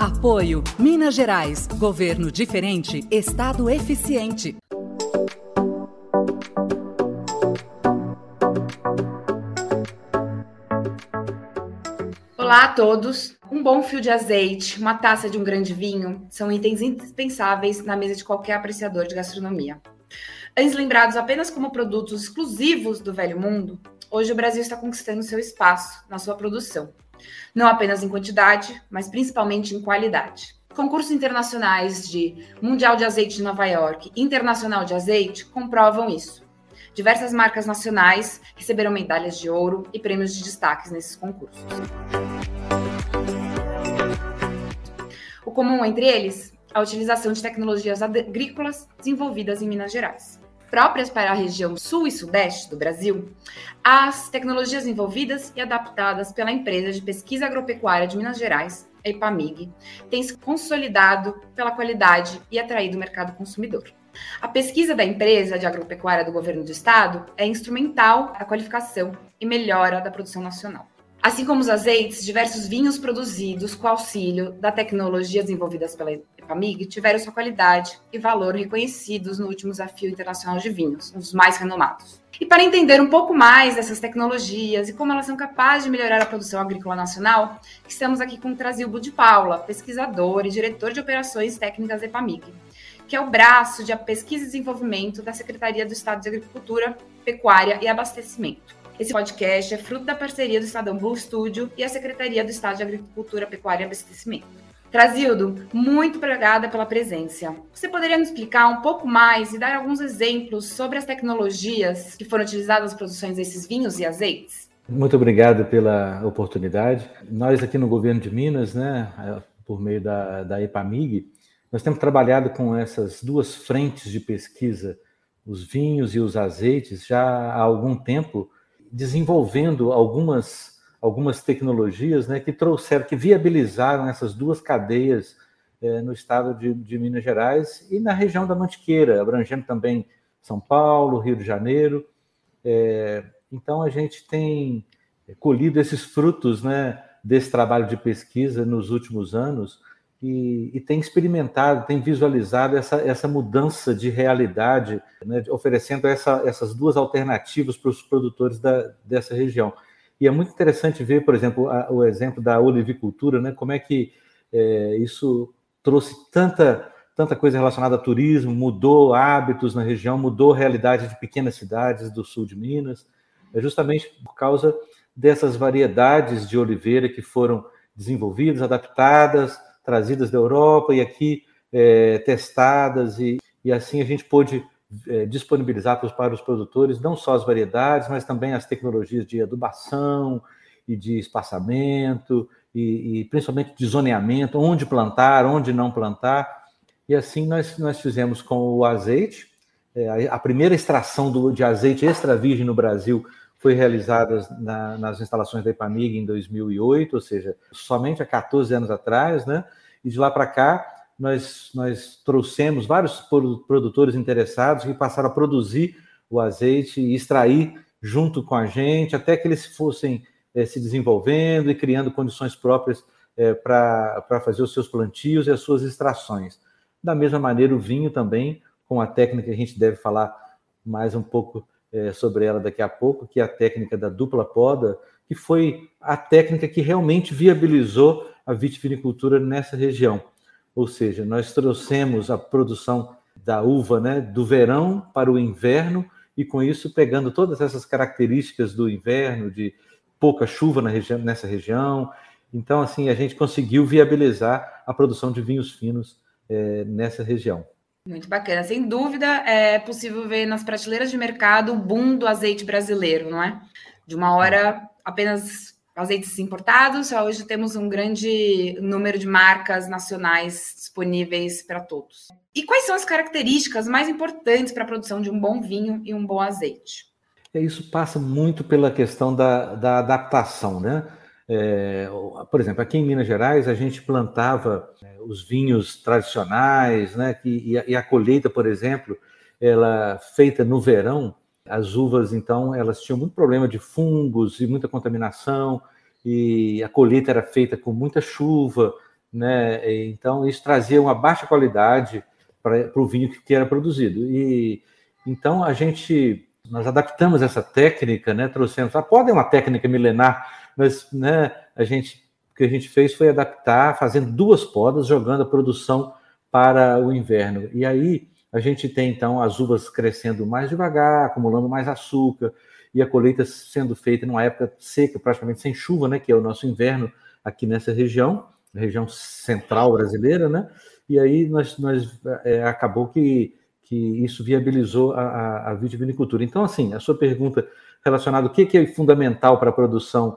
Apoio Minas Gerais. Governo diferente, Estado eficiente. Olá a todos. Um bom fio de azeite, uma taça de um grande vinho são itens indispensáveis na mesa de qualquer apreciador de gastronomia. Antes lembrados apenas como produtos exclusivos do velho mundo, hoje o Brasil está conquistando seu espaço na sua produção, não apenas em quantidade, mas principalmente em qualidade. Concursos internacionais de Mundial de Azeite de Nova York e Internacional de Azeite comprovam isso. Diversas marcas nacionais receberam medalhas de ouro e prêmios de destaques nesses concursos. O comum entre eles, a utilização de tecnologias agrícolas desenvolvidas em Minas Gerais. Próprias para a região sul e sudeste do Brasil, as tecnologias envolvidas e adaptadas pela empresa de pesquisa agropecuária de Minas Gerais, a EPAMIG, têm se consolidado pela qualidade e atraído o mercado consumidor. A pesquisa da empresa de agropecuária do governo do estado é instrumental à qualificação e melhora da produção nacional. Assim como os azeites, diversos vinhos produzidos com auxílio da tecnologia desenvolvidas pela EPAMIG tiveram sua qualidade e valor reconhecidos no último desafio internacional de vinhos, um dos mais renomados. E para entender um pouco mais dessas tecnologias e como elas são capazes de melhorar a produção agrícola nacional, estamos aqui com o Trasilbo de Paula, pesquisador e diretor de operações técnicas da EPAMIG, que é o braço de pesquisa e desenvolvimento da Secretaria do Estado de Agricultura, Pecuária e Abastecimento. Esse podcast é fruto da parceria do Estadão Blue Studio e a Secretaria do Estado de Agricultura, Pecuária e Abastecimento. Trazildo, muito obrigada pela presença. Você poderia nos explicar um pouco mais e dar alguns exemplos sobre as tecnologias que foram utilizadas nas produções desses vinhos e azeites? Muito obrigado pela oportunidade. Nós aqui no governo de Minas, né, por meio da, da EPAMIG, nós temos trabalhado com essas duas frentes de pesquisa, os vinhos e os azeites, já há algum tempo, desenvolvendo algumas, algumas tecnologias né, que trouxeram, que viabilizaram essas duas cadeias é, no estado de, de, Minas Gerais e na região da Mantiqueira, abrangendo também São Paulo, Rio de Janeiro. É, então, a gente tem colhido esses frutos né, desse trabalho de pesquisa nos últimos anos e, e, tem experimentado, tem visualizado essa, essa mudança de realidade, né, oferecendo essa, essas duas alternativas para os produtores da, dessa região. E é muito interessante ver, por exemplo, a, o exemplo da olivicultura, né, como é que é, isso trouxe tanta, tanta coisa relacionada a turismo, mudou hábitos na região, mudou a realidade de pequenas cidades do sul de Minas, é justamente por causa dessas variedades de oliveira que foram desenvolvidas, adaptadas, trazidas da Europa e aqui é, testadas, e, e assim a gente pôde é, disponibilizar para os, produtores não só as variedades, mas também as tecnologias de adubação e de espaçamento, e, e principalmente de zoneamento, onde plantar, onde não plantar. E assim nós, nós fizemos com o azeite. É, a primeira extração do, de azeite extra virgem no Brasil foi realizada na, nas instalações da Ipamig em 2008, ou seja, somente há 14 anos atrás, né? E de lá para cá, nós, nós trouxemos vários produtores interessados que passaram a produzir o azeite e extrair junto com a gente, até que eles fossem é, se desenvolvendo e criando condições próprias é, para fazer os seus plantios e as suas extrações. Da mesma maneira, o vinho também, com a técnica que a gente deve falar mais um pouco é, sobre ela daqui a pouco, que é a técnica da dupla poda, que foi a técnica que realmente viabilizou a vitivinicultura nessa região. Ou seja, nós trouxemos a produção da uva né, do verão para o inverno, e com isso pegando todas essas características do inverno, de pouca chuva na região, nessa região. Então, assim, a gente conseguiu viabilizar a produção de vinhos finos é, nessa região. Muito bacana. Sem dúvida, é possível ver nas prateleiras de mercado o boom do azeite brasileiro, não é? De uma hora, apenas azeites importados, hoje temos um grande número de marcas nacionais disponíveis para todos. E quais são as características mais importantes para a produção de um bom vinho e um bom azeite? É, isso passa muito pela questão da, da adaptação, né? É, por exemplo, aqui em Minas Gerais a gente plantava é, os vinhos tradicionais, né? Que, e, a, e a colheita, por exemplo, ela feita no verão, as uvas então elas tinham muito problema de fungos e muita contaminação e a colheita era feita com muita chuva, né? Então isso trazia uma baixa qualidade para o vinho que era produzido. E então a gente nós adaptamos essa técnica, né? Trouxemos, ah, pode uma técnica milenar, mas né, a gente o que a gente fez foi adaptar, fazendo duas podas, jogando a produção para o inverno. E aí a gente tem então as uvas crescendo mais devagar, acumulando mais açúcar, e a colheita sendo feita numa época seca, praticamente sem chuva, né, que é o nosso inverno aqui nessa região, região central brasileira, né? E aí nós, nós é, acabou que, que isso viabilizou a, a, a vitivinicultura. Então, assim, a sua pergunta relacionada ao que, que é fundamental para a produção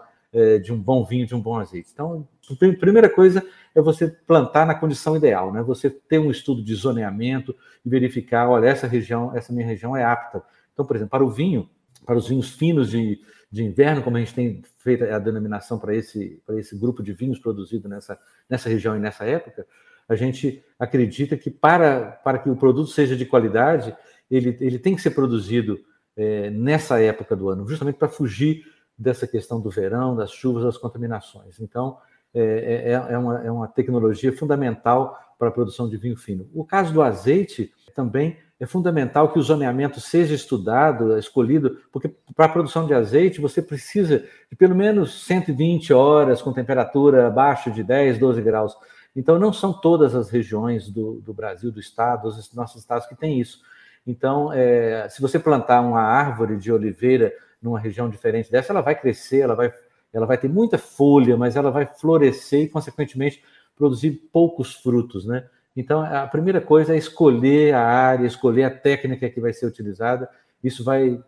de um bom vinho, de um bom azeite. Então, a primeira coisa é você plantar na condição ideal, né? Você ter um estudo de zoneamento e verificar, olha, essa região, essa minha região é apta. Então, por exemplo, para o vinho, para os vinhos finos de, de inverno, como a gente tem feito a denominação para esse, para esse grupo de vinhos produzido nessa, nessa região e nessa época, a gente acredita que para, para que o produto seja de qualidade, ele, ele tem que ser produzido é, nessa época do ano, justamente para fugir dessa questão do verão, das chuvas, das contaminações. Então, é, é, é, uma, é uma tecnologia fundamental para a produção de vinho fino. O caso do azeite também é fundamental que o zoneamento seja estudado, escolhido, porque para a produção de azeite você precisa de pelo menos 120 horas com temperatura abaixo de 10, 12 graus. Então, não são todas as regiões do, do Brasil, do estado, dos nossos estados que têm isso. Então, é, se você plantar uma árvore de oliveira numa região diferente dessa, ela vai crescer, ela vai, ela vai ter muita folha, mas ela vai florescer e, consequentemente, produzir poucos frutos, né? Então, a primeira coisa é escolher a área, escolher a técnica que vai ser utilizada. Isso vai,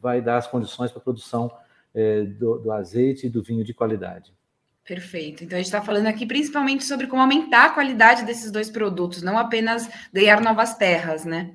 vai dar as condições para a produção é, do, do azeite e do vinho de qualidade. Perfeito. Então, a gente está falando aqui principalmente sobre como aumentar a qualidade desses dois produtos, não apenas ganhar novas terras, né?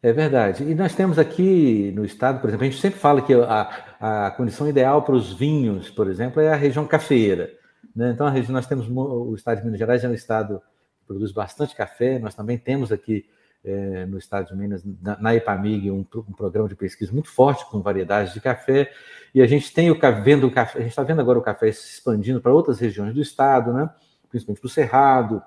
É verdade. E nós temos aqui no estado, por exemplo, a gente sempre fala que a, a condição ideal para os vinhos, por exemplo, é a região cafeeira. Né? Então, a região, nós temos o estado de Minas Gerais é um estado que produz bastante café. Nós também temos aqui é, no estado de Minas, na, na EPAMIG, um, um, programa de pesquisa muito forte com variedades de café. E a gente tem o vendo o café, a gente está vendo agora o café se expandindo para outras regiões do estado, né? principalmente para o Cerrado.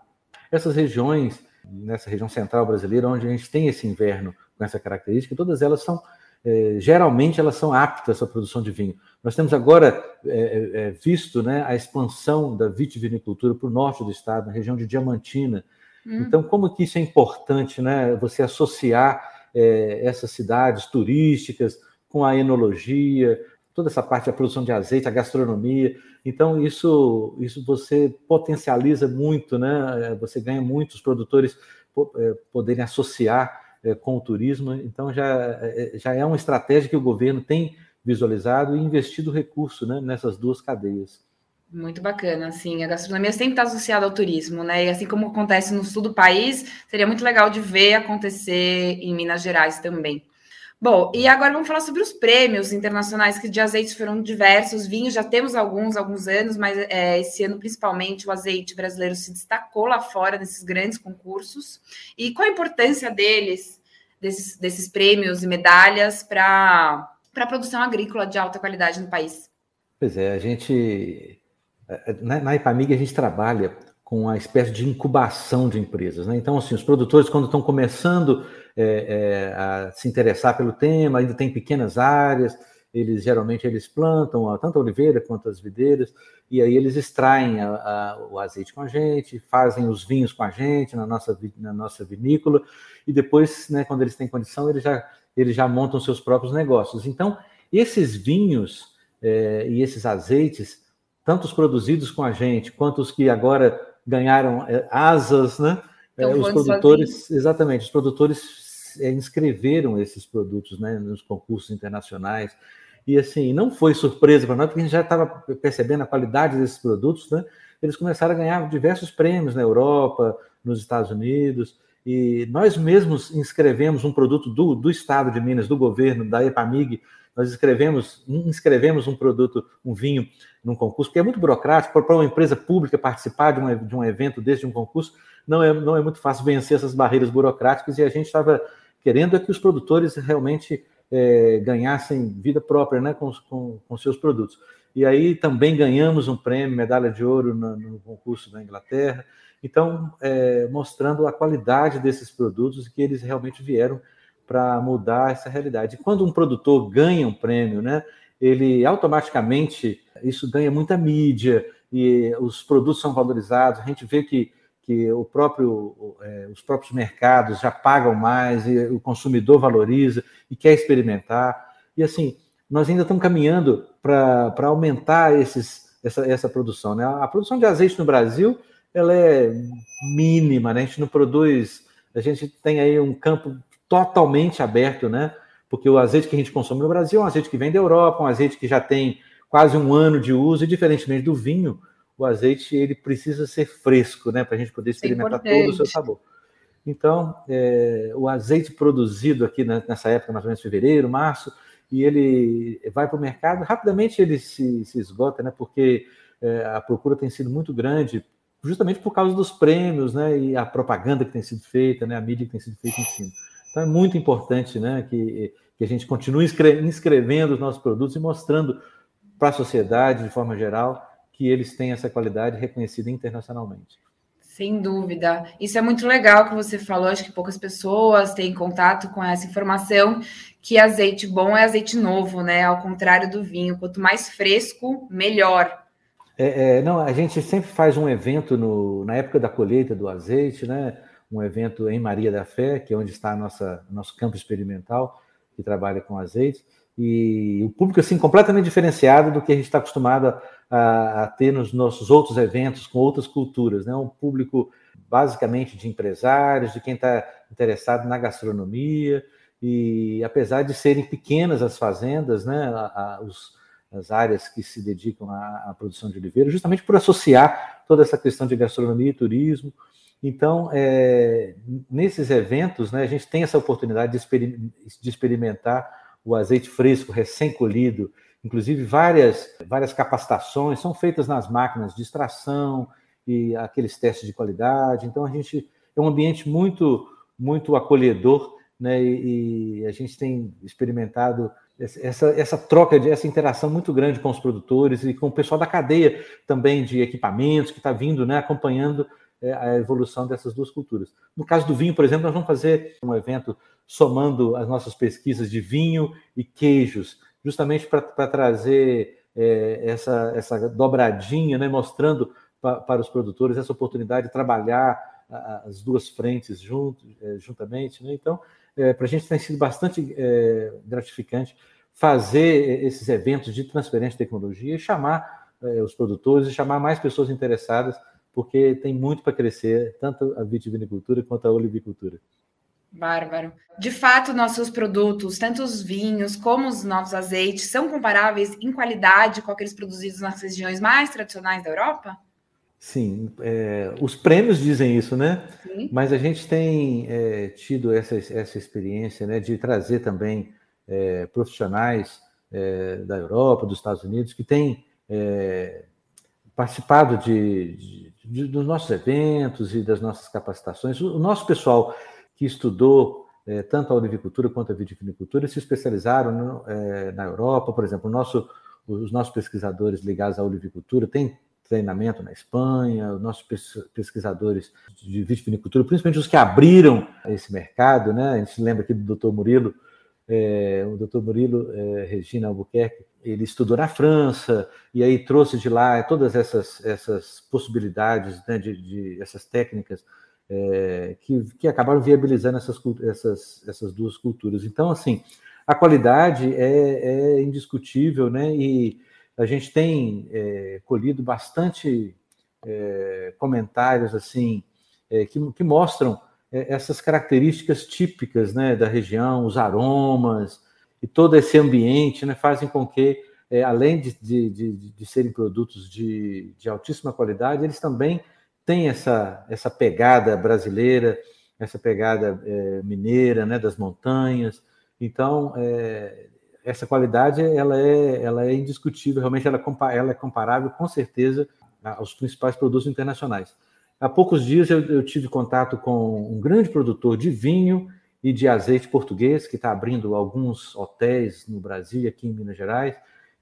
Essas regiões nessa região central brasileira, onde a gente tem esse inverno com essa característica, todas elas são, é, geralmente, elas são aptas à produção de vinho. Nós temos agora é, é, visto né, a expansão da vitivinicultura para o norte do estado, na região de Diamantina. Hum. Então, como que isso é importante, né, você associar essas cidades turísticas com a enologia, toda essa parte da produção de azeite, a gastronomia. Então, isso, isso você potencializa muito, né? Você ganha muito os produtores é, poderem associar é, com o turismo. Então, já, é, já é uma estratégia que o governo tem visualizado e investido recurso né, nessas duas cadeias. Muito bacana, assim, a gastronomia sempre está associada ao turismo, né? E assim como acontece no sul do país, seria muito legal de ver acontecer em Minas Gerais também. Bom, e agora vamos falar sobre os prêmios internacionais que de azeites foram diversos. Vinhos já temos alguns, alguns anos, mas é, esse ano principalmente o azeite brasileiro se destacou lá fora nesses grandes concursos. E qual a importância deles, desses, desses prêmios e medalhas para a produção agrícola de alta qualidade no país? Pois é, a gente é, é, na, na IPAMIG a gente trabalha com uma espécie de incubação de empresas. Né? Então, assim, os produtores, quando estão começando é, é, a se interessar pelo tema, ainda tem pequenas áreas, eles geralmente eles plantam tanto a oliveira quanto as videiras, e aí eles extraem a, a, o azeite com a gente, fazem os vinhos com a gente na nossa, na nossa vinícola, e depois, né, quando eles têm condição, eles já, eles já montam seus próprios negócios. Então, esses vinhos é, e esses azeites, tanto os produzidos com a gente, quanto os que agora ganharam é, asas, né? É, os produtores, sozinho. exatamente, os produtores é, inscreveram esses produtos né, nos concursos internacionais. E assim, não foi surpresa para nós, porque a gente já estava percebendo a qualidade desses produtos, né? Eles começaram a ganhar diversos prêmios na Europa, nos Estados Unidos, e nós mesmos inscrevemos um produto do, do Estado de Minas, do governo, da EPAMIG, nós escrevemos, inscrevemos um produto, um vinho, num concurso, que é muito burocrático, para uma empresa pública participar de um, de um evento desse, de um concurso, não é, não é muito fácil vencer essas barreiras burocráticas, e a gente estava querendo é que os produtores realmente é, ganhassem vida própria né, com, com, com, seus produtos. e aí também ganhamos um prêmio, medalha de ouro no, no concurso da Inglaterra. Então, é, mostrando a qualidade desses produtos que eles realmente vieram para mudar essa realidade. quando um produtor ganha um prêmio, né, ele automaticamente isso ganha muita mídia e os produtos são valorizados. A gente vê que, que o próprio, é, os próprios mercados já pagam mais e o consumidor valoriza e quer experimentar. E assim, nós ainda estamos caminhando para aumentar esses, essa, essa produção. Né? A produção de azeite no Brasil ela é mínima, né? a gente não produz, a gente tem aí um campo totalmente aberto, né? Porque o azeite que a gente consome no Brasil é um azeite que vem da Europa, um azeite que já tem quase um ano de uso, e diferentemente do vinho, o azeite ele precisa ser fresco, né? Para a gente poder experimentar é todo o seu sabor. Então, é, o azeite produzido aqui nessa época, mais ou menos fevereiro, março, e ele vai para o mercado, rapidamente ele se, se esgota, né? Porque é, a procura tem sido muito grande, justamente por causa dos prêmios, né? E a propaganda que tem sido feita, né? A mídia que tem sido feita em cima. Então é muito importante né, que, que a gente continue inscrevendo os nossos produtos e mostrando para a sociedade, de forma geral, que eles têm essa qualidade reconhecida internacionalmente. Sem dúvida. Isso é muito legal que você falou. Acho que poucas pessoas têm contato com essa informação que azeite bom é azeite novo, né? Ao contrário do vinho. Quanto mais fresco, melhor. É, é, não, a gente sempre faz um evento no, na época da colheita do azeite, né? Um evento em Maria da Fé, que é onde está a nossa nosso campo experimental, que trabalha com azeite, e o público assim completamente diferenciado do que a gente está acostumado a, a, ter nos nossos outros eventos com outras culturas, né? Um público basicamente de empresários, de quem está interessado na gastronomia, e apesar de serem pequenas as fazendas, né? A, a, os, as áreas que se dedicam à, à produção de oliveira, justamente por associar toda essa questão de gastronomia e turismo, então, é, nesses eventos, né, a gente tem essa oportunidade de, de experimentar o azeite fresco, recém-colhido, inclusive várias, várias capacitações são feitas nas máquinas de extração e aqueles testes de qualidade. Então, a gente é um ambiente muito, muito acolhedor, né, e, e a gente tem experimentado essa, essa troca, de, essa interação muito grande com os produtores e com o pessoal da cadeia também de equipamentos que está vindo, né, acompanhando a evolução dessas duas culturas. No caso do vinho, por exemplo, nós vamos fazer um evento somando as nossas pesquisas de vinho e queijos, justamente para trazer é, essa, essa dobradinha, né, mostrando pa, para os produtores essa oportunidade de trabalhar as duas frentes junto, é, juntamente. Né? Então, é, para a gente tem sido bastante é, gratificante fazer esses eventos de transferência de tecnologia e chamar é, os produtores e chamar mais pessoas interessadas porque tem muito para crescer, tanto a vitivinicultura quanto a olivicultura. Bárbaro. De fato, nossos produtos, tanto os vinhos como os novos azeites, são comparáveis em qualidade com aqueles produzidos nas regiões mais tradicionais da Europa? Sim, é, os prêmios dizem isso, né? Sim. Mas a gente tem é, tido essa, essa experiência né, de trazer também é, profissionais é, da Europa, dos Estados Unidos, que têm é, participado de, de, de, dos nossos eventos e das nossas capacitações. O nosso pessoal que estudou é, tanto a olivicultura quanto a vitivinicultura se especializaram no, é, na Europa, por exemplo, nosso, os nossos pesquisadores ligados à olivicultura têm treinamento na Espanha, os nossos pesquisadores de vitivinicultura, principalmente os que abriram esse mercado, né? A gente lembra aqui do Dr. Murilo, é, o Dr. Murilo Regina Albuquerque, ele estudou na França e aí trouxe de lá todas essas, essas possibilidades, né, de, de, essas técnicas é, que, que acabaram viabilizando essas, essas, essas duas culturas. Então, assim, a qualidade é, é indiscutível, né? E a gente tem é, colhido bastante é, comentários assim é, que, que mostram é, essas características típicas, né, da região, os aromas, e todo esse ambiente né, fazem com que, é, além de, de, de, de, serem produtos de, altíssima qualidade, eles também têm essa, essa pegada brasileira, essa pegada é, mineira, né, das montanhas. Então, é, essa qualidade ela é, ela é indiscutível, realmente ela, é ela é comparável com certeza aos principais produtos internacionais. Há poucos dias eu, eu tive contato com um grande produtor de vinho e de azeite português, que está abrindo alguns hotéis no Brasil e aqui em Minas Gerais.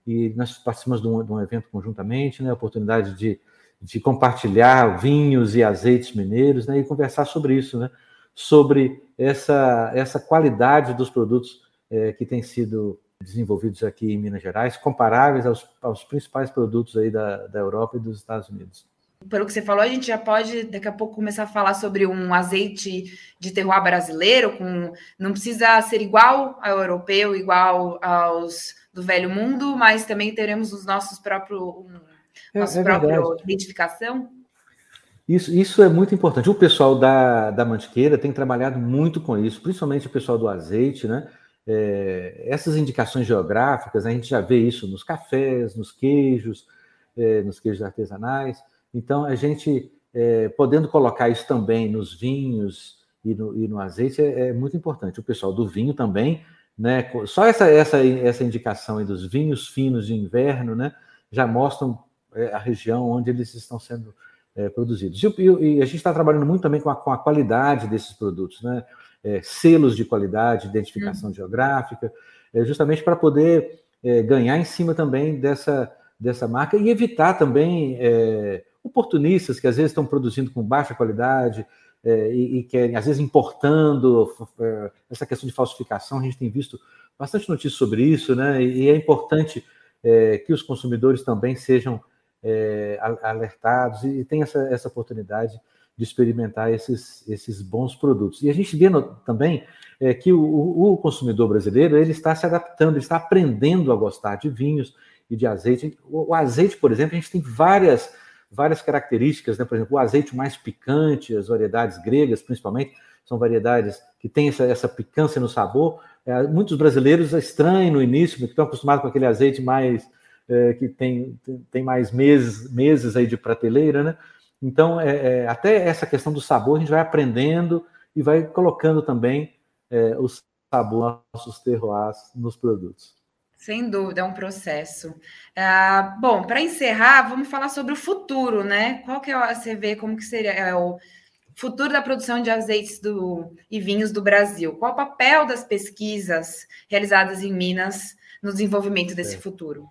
e nós participamos de um, de um evento conjuntamente, né, a oportunidade de, de compartilhar vinhos e azeites mineiros né, e conversar sobre isso, né, sobre essa, essa qualidade dos produtos é, que têm sido desenvolvidos aqui em Minas Gerais, comparáveis aos, aos principais produtos aí da, da Europa e dos Estados Unidos. Pelo que você falou, a gente já pode daqui a pouco começar a falar sobre um azeite de terroir brasileiro, com não precisa ser igual ao europeu, igual aos do velho mundo, mas também teremos os nossos próprios um, é, é próprio identificação. Isso, isso é muito importante. O pessoal da, da Mantiqueira tem trabalhado muito com isso, principalmente o pessoal do azeite, né? É, essas indicações geográficas, a gente já vê isso nos cafés, nos queijos, é, nos queijos artesanais. Então, a gente é, podendo colocar isso também nos vinhos e no, e no azeite é, é, muito importante. O pessoal do vinho também, né? Só essa, essa, essa indicação dos vinhos finos de inverno, né? Já mostram é, a região onde eles estão sendo é, produzidos. E, e, a gente está trabalhando muito também com a, com a qualidade desses produtos, né? É, selos de qualidade, identificação uhum. geográfica, é, justamente para poder ganhar em cima também dessa, dessa marca e evitar também é, oportunistas que às vezes estão produzindo com baixa qualidade é, e, e às vezes, importando é, essa questão de falsificação. A gente tem visto bastante notícias sobre isso, né? E, e é importante é, que os consumidores também sejam é, alertados e, e tenham essa, essa oportunidade de experimentar esses, esses bons produtos. E a gente vê no, também é, que o, o, consumidor brasileiro ele está se adaptando, ele está aprendendo a gostar de vinhos e de azeite. O, o azeite, por exemplo, a gente tem várias várias características, né? por exemplo, o azeite mais picante, as variedades gregas, principalmente, são variedades que têm essa, essa picância no sabor. É, muitos brasileiros estranham no início, porque estão acostumados com aquele azeite mais é, que tem, tem mais meses, meses aí de prateleira, né? Então, é, é até essa questão do sabor a gente vai aprendendo e vai colocando também é, o sabor nossos terroirs nos produtos. Sem dúvida, é um processo. Ah, bom, para encerrar, vamos falar sobre o futuro, né? Qual que é, você vê como que seria é o futuro da produção de azeites do, e vinhos do Brasil? Qual o papel das pesquisas realizadas em Minas no desenvolvimento desse é. futuro?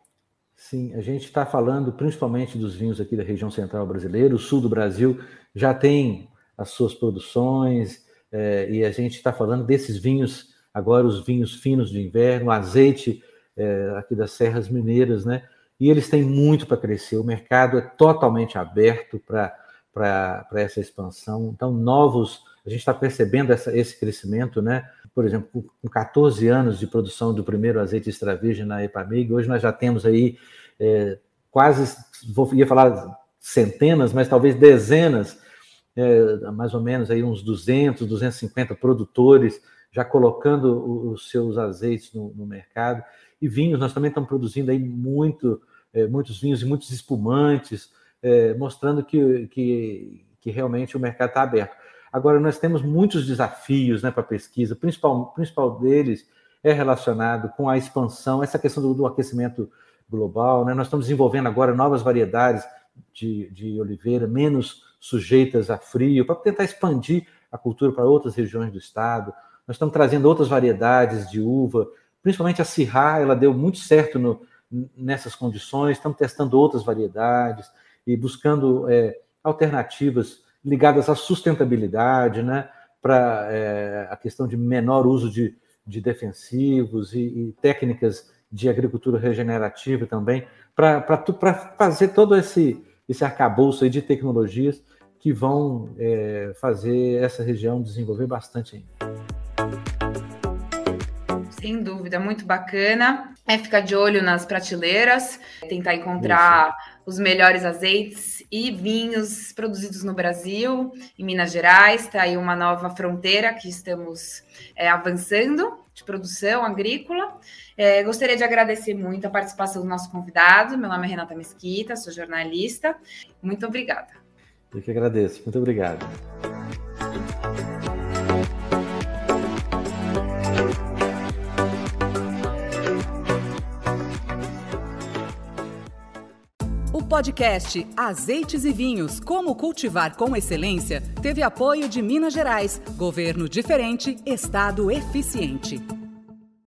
Sim, a gente está falando principalmente dos vinhos aqui da região central brasileira, o sul do Brasil já tem as suas produções, é, e a gente está falando desses vinhos, agora os vinhos finos de inverno, azeite é, aqui das Serras Mineiras, né? E eles têm muito para crescer. O mercado é totalmente aberto para essa expansão. Então, novos, a gente está percebendo essa, esse crescimento, né? Por exemplo, com 14 anos de produção do primeiro azeite extra virgem na Epamig, hoje nós já temos aí é, quase, vou ia falar centenas, mas talvez dezenas, é, mais ou menos aí uns 200, 250 produtores já colocando os seus azeites no, no mercado. E vinhos, nós também estamos produzindo aí muito, é, muitos vinhos e muitos espumantes, é, mostrando que, que, que realmente o mercado está aberto. Agora, nós temos muitos desafios né, para a pesquisa, o principal, principal deles é relacionado com a expansão, essa questão do, do aquecimento global. Né? Nós estamos desenvolvendo agora novas variedades de, de oliveira, menos sujeitas a frio, para tentar expandir a cultura para outras regiões do estado. Nós estamos trazendo outras variedades de uva principalmente a Sirra, ela deu muito certo no, nessas condições. Estamos testando outras variedades e buscando é, alternativas ligadas à sustentabilidade, né? Para é, a questão de menor uso de, de defensivos e, e técnicas de agricultura regenerativa também, para fazer todo esse, esse arcabouço aí de tecnologias que vão é, fazer essa região desenvolver bastante ainda. Sem dúvida, muito bacana. É ficar de olho nas prateleiras, tentar encontrar Isso. os melhores azeites e vinhos produzidos no Brasil, em Minas Gerais. Está aí uma nova fronteira que estamos é, avançando de produção agrícola. É, gostaria de agradecer muito a participação do nosso convidado. Meu nome é Renata Mesquita, sou jornalista. Muito obrigada. Eu que agradeço. Muito obrigado. Podcast Azeites e Vinhos Como Cultivar com Excelência teve apoio de Minas Gerais, Governo Diferente, Estado Eficiente.